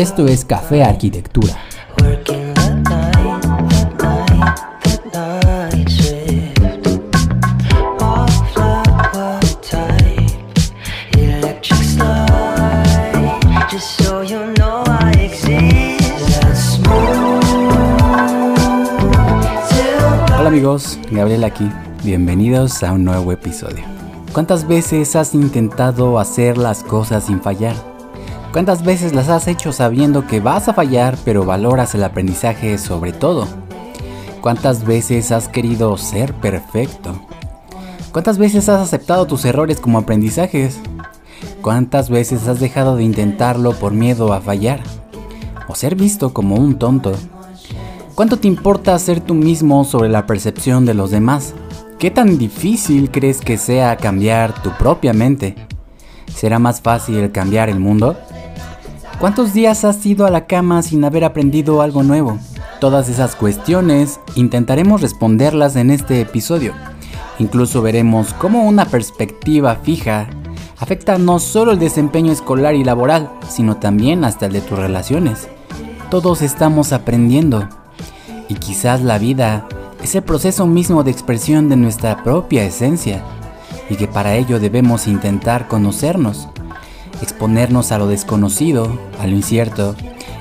Esto es Café Arquitectura. Hola amigos, Gabriel aquí. Bienvenidos a un nuevo episodio. ¿Cuántas veces has intentado hacer las cosas sin fallar? ¿Cuántas veces las has hecho sabiendo que vas a fallar pero valoras el aprendizaje sobre todo? ¿Cuántas veces has querido ser perfecto? ¿Cuántas veces has aceptado tus errores como aprendizajes? ¿Cuántas veces has dejado de intentarlo por miedo a fallar? ¿O ser visto como un tonto? ¿Cuánto te importa ser tú mismo sobre la percepción de los demás? ¿Qué tan difícil crees que sea cambiar tu propia mente? ¿Será más fácil cambiar el mundo? ¿Cuántos días has ido a la cama sin haber aprendido algo nuevo? Todas esas cuestiones intentaremos responderlas en este episodio. Incluso veremos cómo una perspectiva fija afecta no solo el desempeño escolar y laboral, sino también hasta el de tus relaciones. Todos estamos aprendiendo. Y quizás la vida es el proceso mismo de expresión de nuestra propia esencia, y que para ello debemos intentar conocernos, exponernos a lo desconocido, a lo incierto,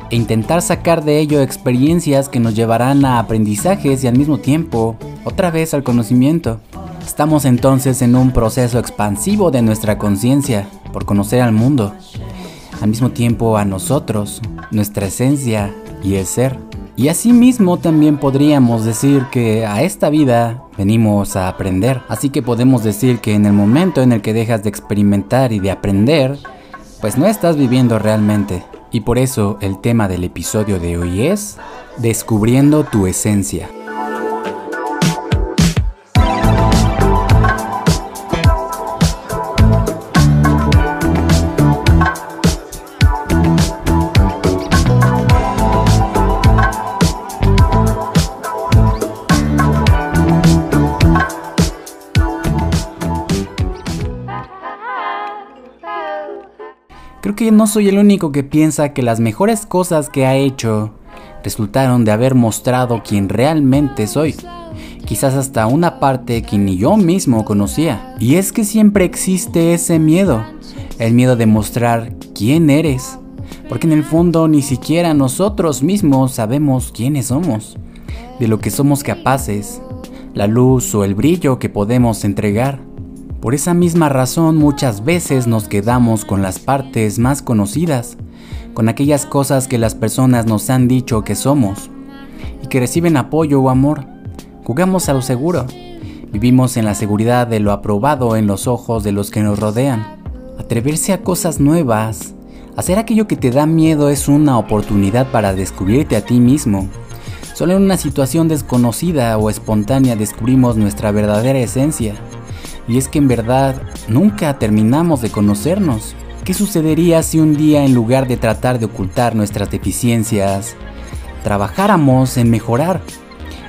e intentar sacar de ello experiencias que nos llevarán a aprendizajes y al mismo tiempo, otra vez al conocimiento. Estamos entonces en un proceso expansivo de nuestra conciencia por conocer al mundo, al mismo tiempo a nosotros, nuestra esencia y el ser. Y asimismo también podríamos decir que a esta vida venimos a aprender. Así que podemos decir que en el momento en el que dejas de experimentar y de aprender, pues no estás viviendo realmente. Y por eso el tema del episodio de hoy es Descubriendo tu esencia. Que no soy el único que piensa que las mejores cosas que ha hecho resultaron de haber mostrado quién realmente soy. Quizás hasta una parte que ni yo mismo conocía. Y es que siempre existe ese miedo. El miedo de mostrar quién eres. Porque en el fondo ni siquiera nosotros mismos sabemos quiénes somos. De lo que somos capaces. La luz o el brillo que podemos entregar. Por esa misma razón muchas veces nos quedamos con las partes más conocidas, con aquellas cosas que las personas nos han dicho que somos y que reciben apoyo o amor. Jugamos a lo seguro. Vivimos en la seguridad de lo aprobado en los ojos de los que nos rodean. Atreverse a cosas nuevas, hacer aquello que te da miedo es una oportunidad para descubrirte a ti mismo. Solo en una situación desconocida o espontánea descubrimos nuestra verdadera esencia. Y es que en verdad nunca terminamos de conocernos. ¿Qué sucedería si un día en lugar de tratar de ocultar nuestras deficiencias, trabajáramos en mejorar?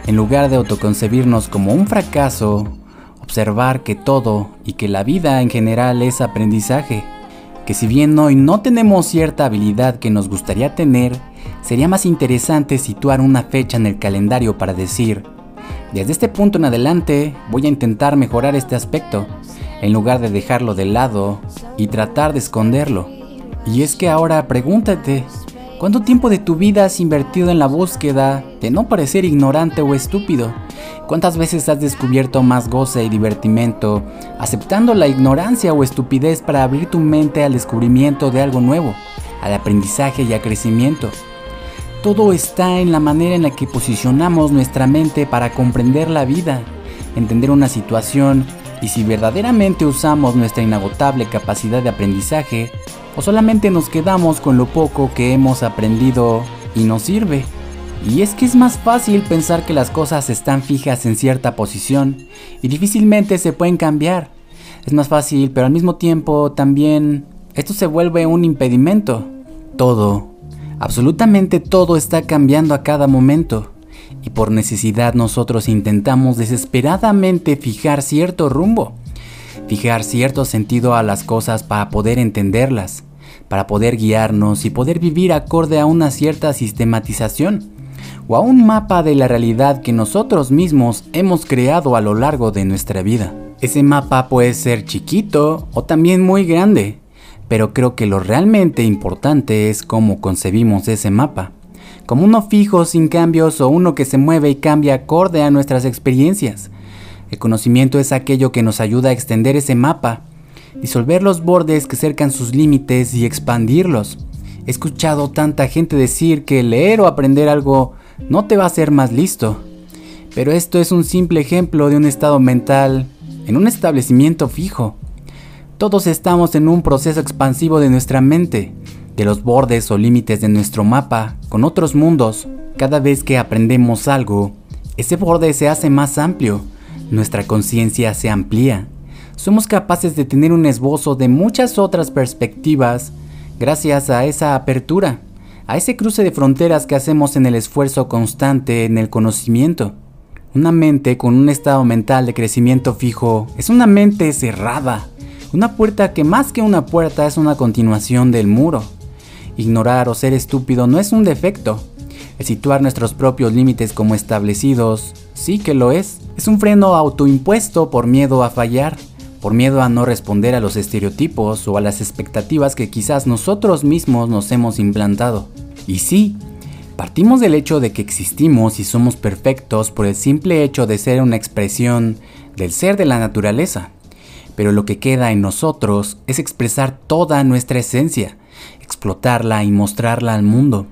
En lugar de autoconcebirnos como un fracaso, observar que todo y que la vida en general es aprendizaje. Que si bien hoy no tenemos cierta habilidad que nos gustaría tener, sería más interesante situar una fecha en el calendario para decir, desde este punto en adelante voy a intentar mejorar este aspecto, en lugar de dejarlo de lado y tratar de esconderlo. Y es que ahora pregúntate, ¿cuánto tiempo de tu vida has invertido en la búsqueda de no parecer ignorante o estúpido? ¿Cuántas veces has descubierto más goce y divertimento aceptando la ignorancia o estupidez para abrir tu mente al descubrimiento de algo nuevo, al aprendizaje y al crecimiento? Todo está en la manera en la que posicionamos nuestra mente para comprender la vida, entender una situación y si verdaderamente usamos nuestra inagotable capacidad de aprendizaje o solamente nos quedamos con lo poco que hemos aprendido y nos sirve. Y es que es más fácil pensar que las cosas están fijas en cierta posición y difícilmente se pueden cambiar. Es más fácil, pero al mismo tiempo también esto se vuelve un impedimento. Todo Absolutamente todo está cambiando a cada momento y por necesidad nosotros intentamos desesperadamente fijar cierto rumbo, fijar cierto sentido a las cosas para poder entenderlas, para poder guiarnos y poder vivir acorde a una cierta sistematización o a un mapa de la realidad que nosotros mismos hemos creado a lo largo de nuestra vida. Ese mapa puede ser chiquito o también muy grande, pero creo que lo realmente importante es cómo concebimos ese mapa, como uno fijo sin cambios o uno que se mueve y cambia acorde a nuestras experiencias. El conocimiento es aquello que nos ayuda a extender ese mapa disolver los bordes que cercan sus límites y expandirlos. He escuchado tanta gente decir que leer o aprender algo no te va a hacer más listo, pero esto es un simple ejemplo de un estado mental en un establecimiento fijo. Todos estamos en un proceso expansivo de nuestra mente, de los bordes o límites de nuestro mapa con otros mundos. Cada vez que aprendemos algo, ese borde se hace más amplio, nuestra conciencia se amplía somos capaces de tener un esbozo de muchas otras perspectivas gracias a esa apertura, a ese cruce de fronteras que hacemos en el esfuerzo constante en el conocimiento. Una mente con un estado mental de crecimiento fijo es una mente cerrada, una puerta que más que una puerta es una continuación del muro. Ignorar o ser estúpido no es un defecto. El situar nuestros propios límites como establecidos sí que lo es. Es un freno autoimpuesto por miedo a fallar por miedo a no responder a los estereotipos o a las expectativas que quizás nosotros mismos nos hemos implantado. Y sí, partimos del hecho de que existimos y somos perfectos por el simple hecho de ser una expresión del ser de la naturaleza. Pero lo que queda en nosotros es expresar toda nuestra esencia, explotarla y mostrarla al mundo,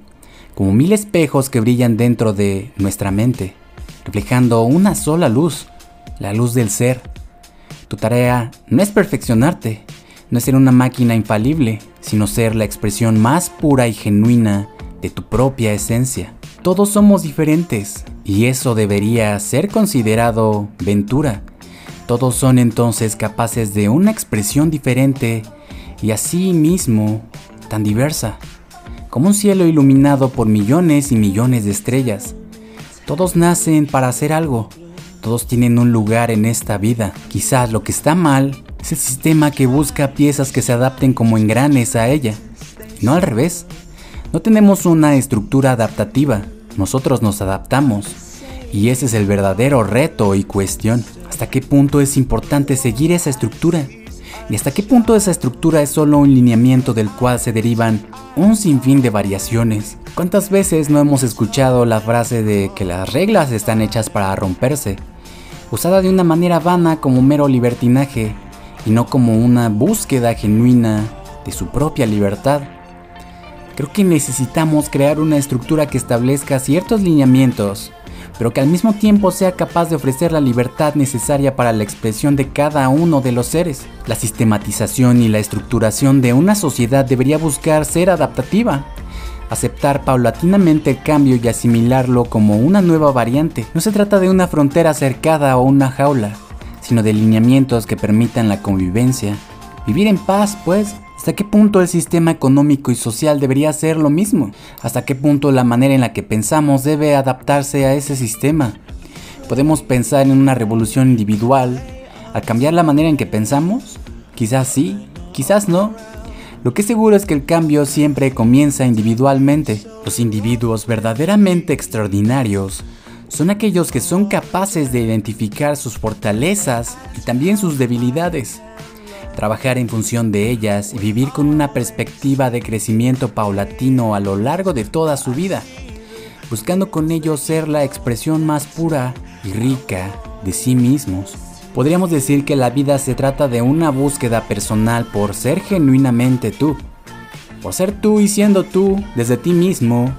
como mil espejos que brillan dentro de nuestra mente, reflejando una sola luz, la luz del ser tu tarea no es perfeccionarte, no es ser una máquina infalible, sino ser la expresión más pura y genuina de tu propia esencia. Todos somos diferentes y eso debería ser considerado ventura. Todos son entonces capaces de una expresión diferente y así mismo tan diversa, como un cielo iluminado por millones y millones de estrellas. Todos nacen para hacer algo, todos tienen un lugar en esta vida. Quizás lo que está mal es el sistema que busca piezas que se adapten como engranes a ella. No al revés. No tenemos una estructura adaptativa. Nosotros nos adaptamos. Y ese es el verdadero reto y cuestión. ¿Hasta qué punto es importante seguir esa estructura? ¿Y hasta qué punto esa estructura es solo un lineamiento del cual se derivan un sinfín de variaciones? ¿Cuántas veces no hemos escuchado la frase de que las reglas están hechas para romperse? Usada de una manera vana como mero libertinaje y no como una búsqueda genuina de su propia libertad. Creo que necesitamos crear una estructura que establezca ciertos lineamientos pero que al mismo tiempo sea capaz de ofrecer la libertad necesaria para la expresión de cada uno de los seres. La sistematización y la estructuración de una sociedad debería buscar ser adaptativa, aceptar paulatinamente el cambio y asimilarlo como una nueva variante. No se trata de una frontera cercada o una jaula, sino de lineamientos que permitan la convivencia. Vivir en paz, pues, ¿Hasta qué punto el sistema económico y social debería ser lo mismo? ¿Hasta qué punto la manera en la que pensamos debe adaptarse a ese sistema? ¿Podemos pensar en una revolución individual al cambiar la manera en que pensamos? Quizás sí, quizás no. Lo que es seguro es que el cambio siempre comienza individualmente. Los individuos verdaderamente extraordinarios son aquellos que son capaces de identificar sus fortalezas y también sus debilidades trabajar en función de ellas y vivir con una perspectiva de crecimiento paulatino a lo largo de toda su vida, buscando con ello ser la expresión más pura y rica de sí mismos. Podríamos decir que la vida se trata de una búsqueda personal por ser genuinamente tú, por ser tú y siendo tú desde ti mismo,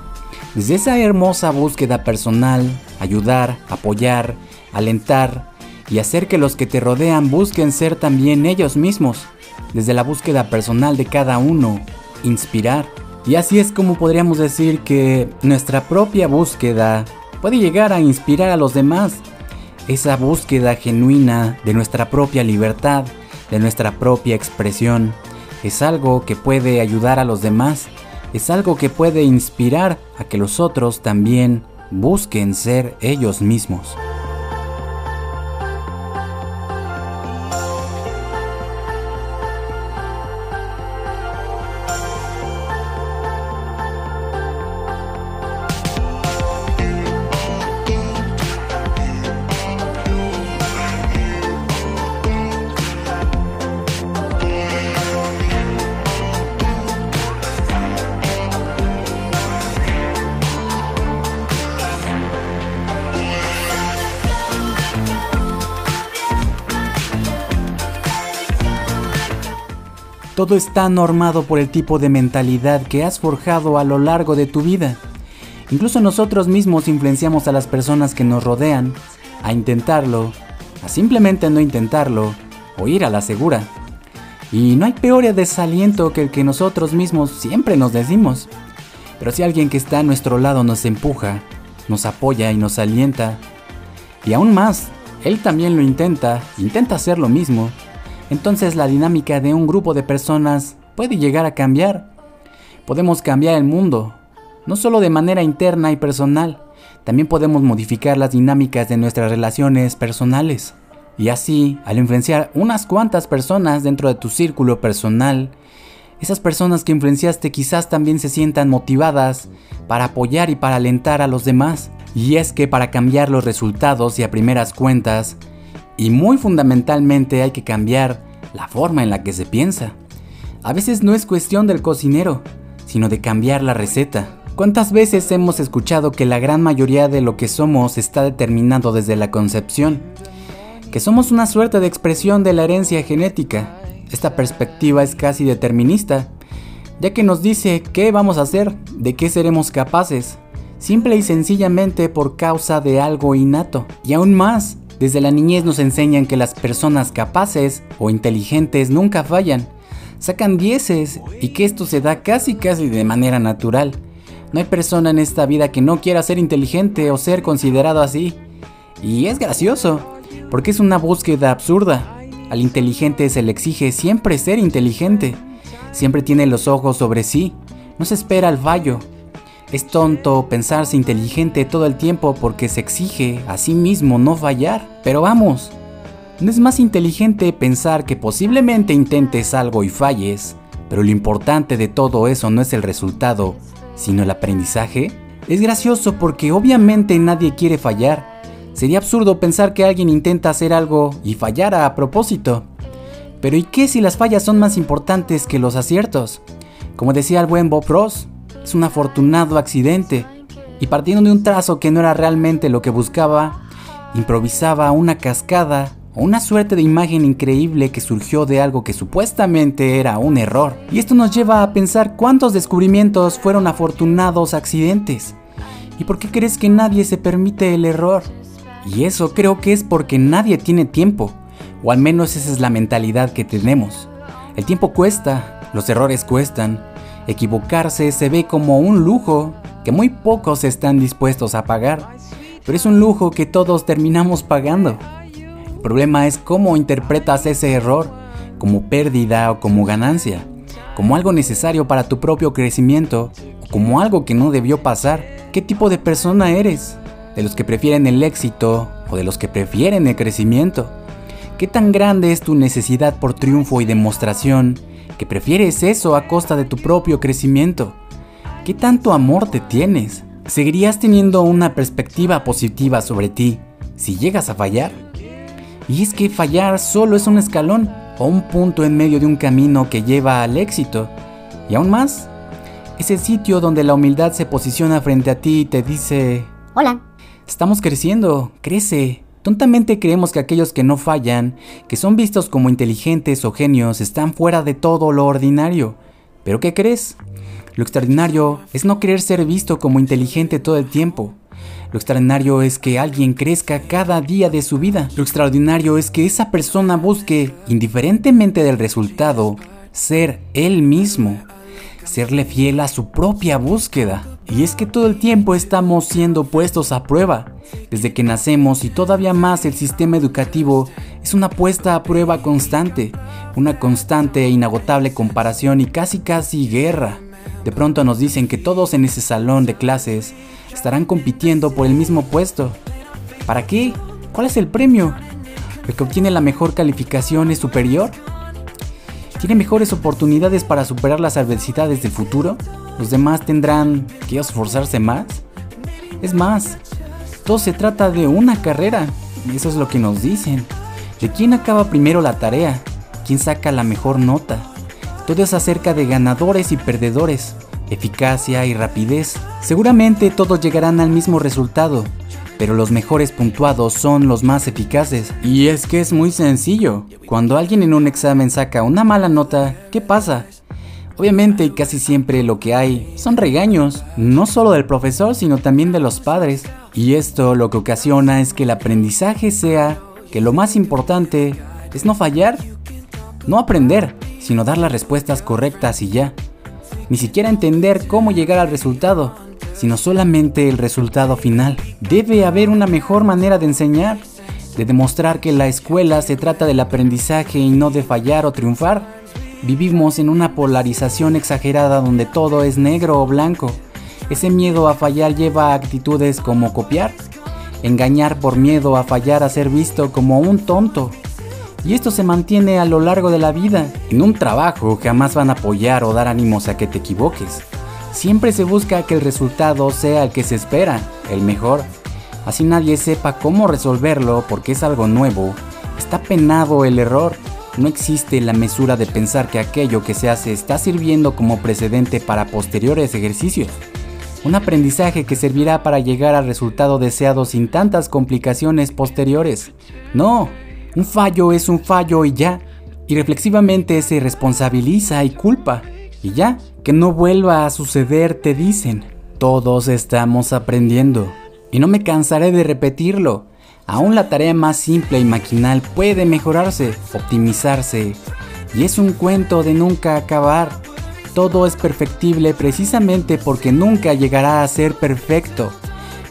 desde esa hermosa búsqueda personal, ayudar, apoyar, alentar, y hacer que los que te rodean busquen ser también ellos mismos, desde la búsqueda personal de cada uno, inspirar. Y así es como podríamos decir que nuestra propia búsqueda puede llegar a inspirar a los demás. Esa búsqueda genuina de nuestra propia libertad, de nuestra propia expresión, es algo que puede ayudar a los demás, es algo que puede inspirar a que los otros también busquen ser ellos mismos. Todo está normado por el tipo de mentalidad que has forjado a lo largo de tu vida. Incluso nosotros mismos influenciamos a las personas que nos rodean a intentarlo, a simplemente no intentarlo o ir a la segura. Y no hay peor desaliento que el que nosotros mismos siempre nos decimos. Pero si alguien que está a nuestro lado nos empuja, nos apoya y nos alienta, y aún más, él también lo intenta, intenta hacer lo mismo, entonces la dinámica de un grupo de personas puede llegar a cambiar. Podemos cambiar el mundo, no solo de manera interna y personal, también podemos modificar las dinámicas de nuestras relaciones personales. Y así, al influenciar unas cuantas personas dentro de tu círculo personal, esas personas que influenciaste quizás también se sientan motivadas para apoyar y para alentar a los demás. Y es que para cambiar los resultados y a primeras cuentas, y muy fundamentalmente hay que cambiar la forma en la que se piensa. A veces no es cuestión del cocinero, sino de cambiar la receta. ¿Cuántas veces hemos escuchado que la gran mayoría de lo que somos está determinado desde la concepción? Que somos una suerte de expresión de la herencia genética. Esta perspectiva es casi determinista, ya que nos dice qué vamos a hacer, de qué seremos capaces, simple y sencillamente por causa de algo innato. Y aún más, desde la niñez nos enseñan que las personas capaces o inteligentes nunca fallan, sacan dieces y que esto se da casi casi de manera natural. No hay persona en esta vida que no quiera ser inteligente o ser considerado así. Y es gracioso, porque es una búsqueda absurda. Al inteligente se le exige siempre ser inteligente. Siempre tiene los ojos sobre sí. No se espera el fallo. Es tonto pensarse inteligente todo el tiempo porque se exige a sí mismo no fallar. Pero vamos, ¿no es más inteligente pensar que posiblemente intentes algo y falles? Pero lo importante de todo eso no es el resultado, sino el aprendizaje? Es gracioso porque obviamente nadie quiere fallar. Sería absurdo pensar que alguien intenta hacer algo y fallara a propósito. Pero ¿y qué si las fallas son más importantes que los aciertos? Como decía el buen Bob Ross, un afortunado accidente. Y partiendo de un trazo que no era realmente lo que buscaba, improvisaba una cascada una suerte de imagen increíble que surgió de algo que supuestamente era un error. Y esto nos lleva a pensar cuántos descubrimientos fueron afortunados accidentes. ¿Y por qué crees que nadie se permite el error? Y eso creo que es porque nadie tiene tiempo, o al menos esa es la mentalidad que tenemos. El tiempo cuesta, los errores cuestan, equivocarse se ve como un lujo que muy pocos están dispuestos a pagar, pero es un lujo que todos terminamos pagando. El problema es cómo interpretas ese error, como pérdida o como ganancia, como algo necesario para tu propio crecimiento o como algo que no debió pasar. ¿Qué tipo de persona eres? ¿De los que prefieren el éxito o de los que prefieren el crecimiento? ¿Qué tan grande es tu necesidad por triunfo y demostración que prefieres eso a costa de tu propio crecimiento? ¿Qué tanto amor te tienes? ¿Seguirías teniendo una perspectiva positiva sobre ti si llegas a fallar? Y es que fallar solo es un escalón o un punto en medio de un camino que lleva al éxito. Y aún más, es el sitio donde la humildad se posiciona frente a ti y te dice, Hola. Estamos creciendo, crece. Tontamente creemos que aquellos que no fallan, que son vistos como inteligentes o genios, están fuera de todo lo ordinario. Pero ¿qué crees? Lo extraordinario es no querer ser visto como inteligente todo el tiempo. Lo extraordinario es que alguien crezca cada día de su vida. Lo extraordinario es que esa persona busque, indiferentemente del resultado, ser él mismo, serle fiel a su propia búsqueda. Y es que todo el tiempo estamos siendo puestos a prueba. Desde que nacemos y todavía más el sistema educativo es una puesta a prueba constante, una constante e inagotable comparación y casi casi guerra. De pronto nos dicen que todos en ese salón de clases estarán compitiendo por el mismo puesto. ¿Para qué? ¿Cuál es el premio? ¿El que obtiene la mejor calificación es superior? ¿Tiene mejores oportunidades para superar las adversidades del futuro? ¿Los demás tendrán que esforzarse más? Es más, todo se trata de una carrera, eso es lo que nos dicen. ¿De quién acaba primero la tarea? ¿Quién saca la mejor nota? Todo es acerca de ganadores y perdedores eficacia y rapidez. Seguramente todos llegarán al mismo resultado, pero los mejores puntuados son los más eficaces. Y es que es muy sencillo. Cuando alguien en un examen saca una mala nota, ¿qué pasa? Obviamente casi siempre lo que hay son regaños, no solo del profesor, sino también de los padres. Y esto lo que ocasiona es que el aprendizaje sea que lo más importante es no fallar, no aprender, sino dar las respuestas correctas y ya. Ni siquiera entender cómo llegar al resultado, sino solamente el resultado final. Debe haber una mejor manera de enseñar, de demostrar que la escuela se trata del aprendizaje y no de fallar o triunfar. Vivimos en una polarización exagerada donde todo es negro o blanco. Ese miedo a fallar lleva a actitudes como copiar, engañar por miedo a fallar a ser visto como un tonto. Y esto se mantiene a lo largo de la vida. En un trabajo jamás van a apoyar o dar ánimos a que te equivoques. Siempre se busca que el resultado sea el que se espera, el mejor. Así nadie sepa cómo resolverlo porque es algo nuevo. Está penado el error. No existe la mesura de pensar que aquello que se hace está sirviendo como precedente para posteriores ejercicios. Un aprendizaje que servirá para llegar al resultado deseado sin tantas complicaciones posteriores. No, un fallo es un fallo y ya. Y reflexivamente se responsabiliza y culpa. Y ya, que no vuelva a suceder, te dicen. Todos estamos aprendiendo. Y no me cansaré de repetirlo. Aún la tarea más simple y maquinal puede mejorarse, optimizarse, y es un cuento de nunca acabar. Todo es perfectible precisamente porque nunca llegará a ser perfecto.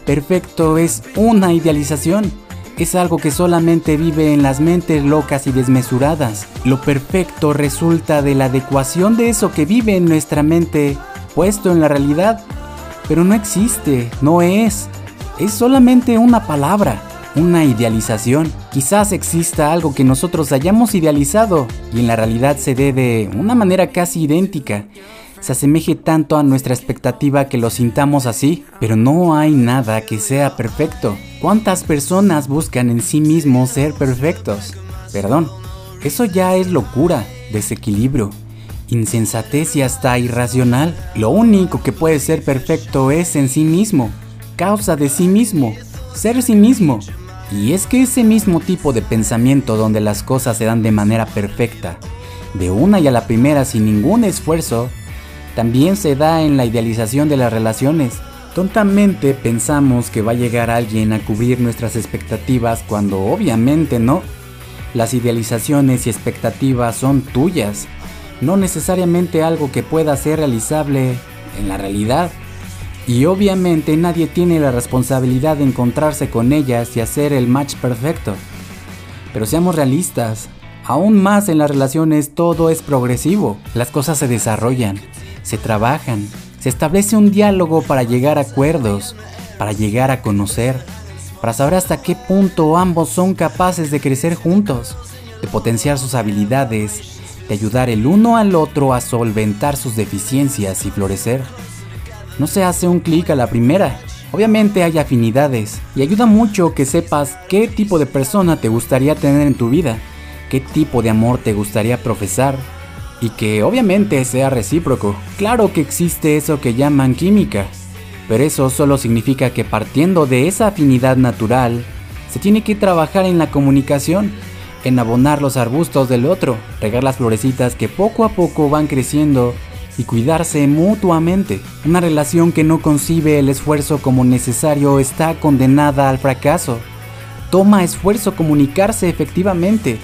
Perfecto es una idealización, es algo que solamente vive en las mentes locas y desmesuradas. Lo perfecto resulta de la adecuación de eso que vive en nuestra mente puesto en la realidad. Pero no existe, no es, es solamente una palabra una idealización. Quizás exista algo que nosotros hayamos idealizado y en la realidad se dé de una manera casi idéntica. Se asemeje tanto a nuestra expectativa que lo sintamos así, pero no hay nada que sea perfecto. ¿Cuántas personas buscan en sí mismos ser perfectos? Perdón, eso ya es locura, desequilibrio, insensatez y hasta irracional. Lo único que puede ser perfecto es en sí mismo, causa de sí mismo, ser sí mismo. Y es que ese mismo tipo de pensamiento donde las cosas se dan de manera perfecta, de una y a la primera sin ningún esfuerzo, también se da en la idealización de las relaciones. Tontamente pensamos que va a llegar alguien a cubrir nuestras expectativas cuando obviamente no. Las idealizaciones y expectativas son tuyas, no necesariamente algo que pueda ser realizable en la realidad. Y obviamente nadie tiene la responsabilidad de encontrarse con ellas y hacer el match perfecto. Pero seamos realistas, aún más en las relaciones todo es progresivo, las cosas se desarrollan, se trabajan, se establece un diálogo para llegar a acuerdos, para llegar a conocer, para saber hasta qué punto ambos son capaces de crecer juntos, de potenciar sus habilidades, de ayudar el uno al otro a solventar sus deficiencias y florecer no se hace un clic a la primera. Obviamente hay afinidades y ayuda mucho que sepas qué tipo de persona te gustaría tener en tu vida, qué tipo de amor te gustaría profesar y que obviamente sea recíproco. Claro que existe eso que llaman química, pero eso solo significa que partiendo de esa afinidad natural, se tiene que trabajar en la comunicación, en abonar los arbustos del otro, regar las florecitas que poco a poco van creciendo y cuidarse mutuamente. Una relación que no concibe el esfuerzo como necesario está condenada al fracaso. Toma esfuerzo comunicarse efectivamente.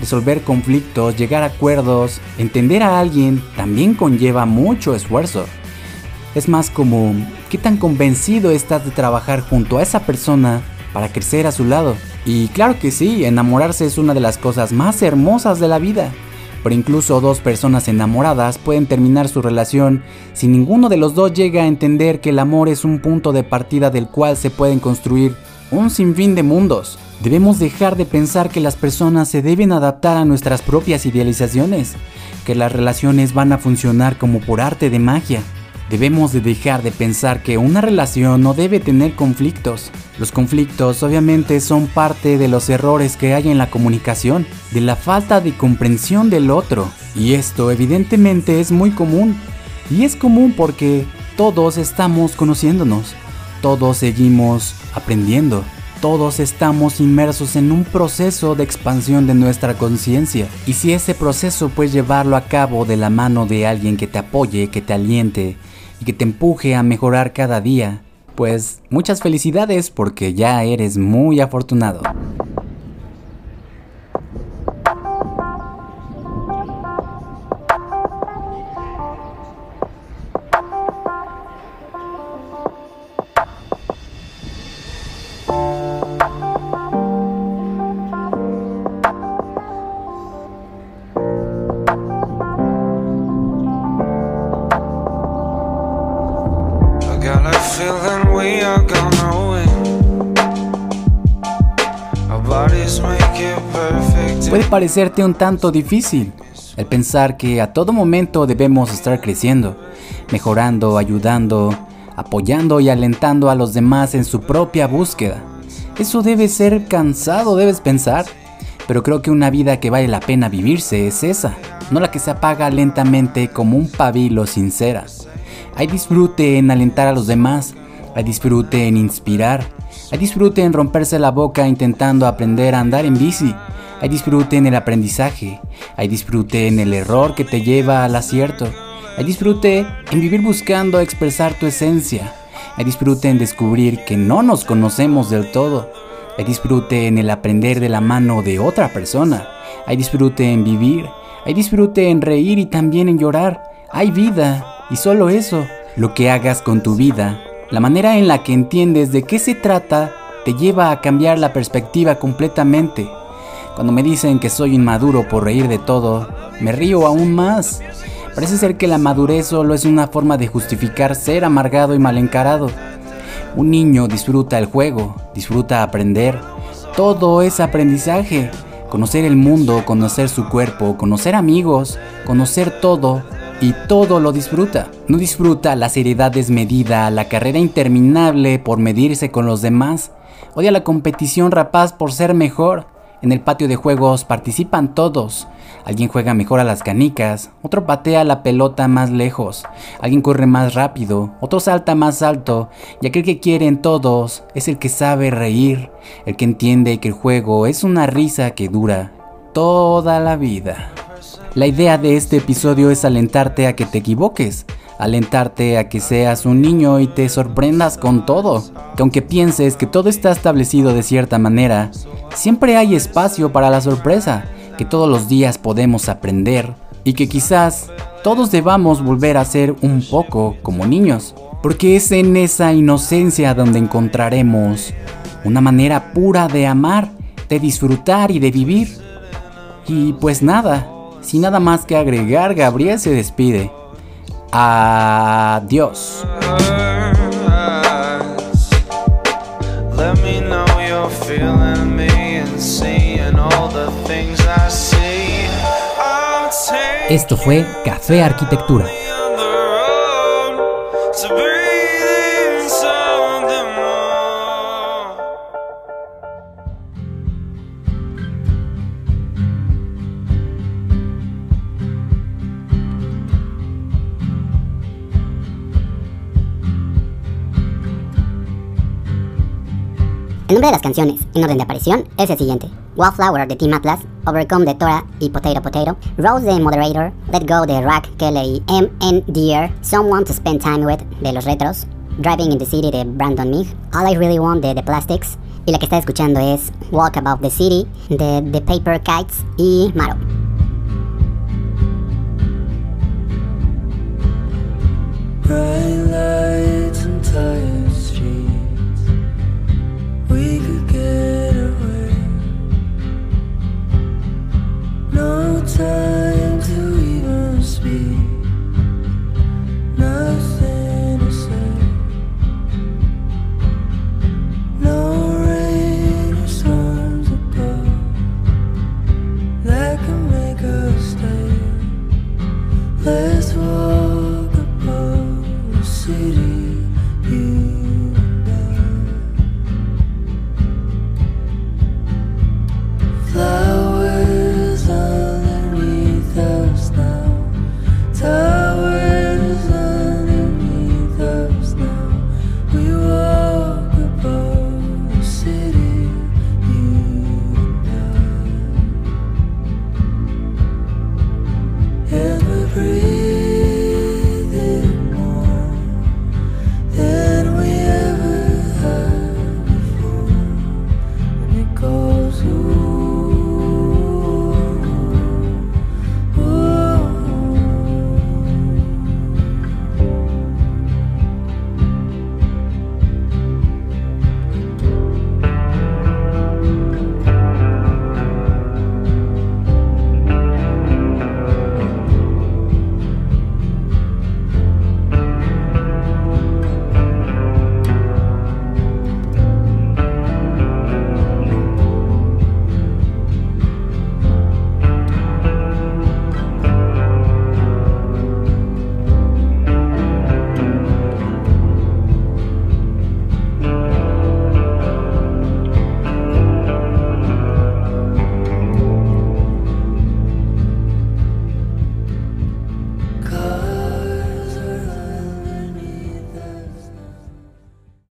Resolver conflictos, llegar a acuerdos, entender a alguien también conlleva mucho esfuerzo. Es más como, ¿qué tan convencido estás de trabajar junto a esa persona para crecer a su lado? Y claro que sí, enamorarse es una de las cosas más hermosas de la vida pero incluso dos personas enamoradas pueden terminar su relación si ninguno de los dos llega a entender que el amor es un punto de partida del cual se pueden construir un sinfín de mundos. Debemos dejar de pensar que las personas se deben adaptar a nuestras propias idealizaciones, que las relaciones van a funcionar como por arte de magia. Debemos de dejar de pensar que una relación no debe tener conflictos. Los conflictos obviamente son parte de los errores que hay en la comunicación, de la falta de comprensión del otro. Y esto evidentemente es muy común. Y es común porque todos estamos conociéndonos, todos seguimos aprendiendo. Todos estamos inmersos en un proceso de expansión de nuestra conciencia. Y si ese proceso puedes llevarlo a cabo de la mano de alguien que te apoye, que te aliente y que te empuje a mejorar cada día, pues muchas felicidades porque ya eres muy afortunado. Parecerte un tanto difícil el pensar que a todo momento debemos estar creciendo, mejorando, ayudando, apoyando y alentando a los demás en su propia búsqueda. Eso debe ser cansado, debes pensar. Pero creo que una vida que vale la pena vivirse es esa, no la que se apaga lentamente como un pabilo sincera. Hay disfrute en alentar a los demás, hay disfrute en inspirar, hay disfrute en romperse la boca intentando aprender a andar en bici, hay disfrute en el aprendizaje, hay disfrute en el error que te lleva al acierto, hay disfrute en vivir buscando expresar tu esencia, hay disfrute en descubrir que no nos conocemos del todo, hay disfrute en el aprender de la mano de otra persona, hay disfrute en vivir, hay disfrute en reír y también en llorar, hay vida y solo eso, lo que hagas con tu vida la manera en la que entiendes de qué se trata te lleva a cambiar la perspectiva completamente. Cuando me dicen que soy inmaduro por reír de todo, me río aún más. Parece ser que la madurez solo es una forma de justificar ser amargado y mal encarado. Un niño disfruta el juego, disfruta aprender. Todo es aprendizaje. Conocer el mundo, conocer su cuerpo, conocer amigos, conocer todo y todo lo disfruta. No disfruta la seriedad desmedida, la carrera interminable por medirse con los demás. Odia la competición rapaz por ser mejor. En el patio de juegos participan todos. Alguien juega mejor a las canicas, otro patea la pelota más lejos, alguien corre más rápido, otro salta más alto, y aquel que quieren todos es el que sabe reír, el que entiende que el juego es una risa que dura toda la vida. La idea de este episodio es alentarte a que te equivoques, alentarte a que seas un niño y te sorprendas con todo, que aunque pienses que todo está establecido de cierta manera, siempre hay espacio para la sorpresa, que todos los días podemos aprender y que quizás todos debamos volver a ser un poco como niños, porque es en esa inocencia donde encontraremos una manera pura de amar, de disfrutar y de vivir. Y pues nada, sin nada más que agregar, Gabriel se despide. Adiós. Esto fue Café Arquitectura. El nombre de las canciones, en orden de aparición, es el siguiente. Wallflower de Team Atlas, Overcome de Tora y Potato Potato, Rose de Moderator, Let Go de Rack, Kelly y M. N. Deer, Someone to Spend Time With de Los Retros, Driving in the City de Brandon Mig, All I Really Want de The Plastics, y la que está escuchando es Walk Above the City de The Paper Kites y Maro. time to even speak.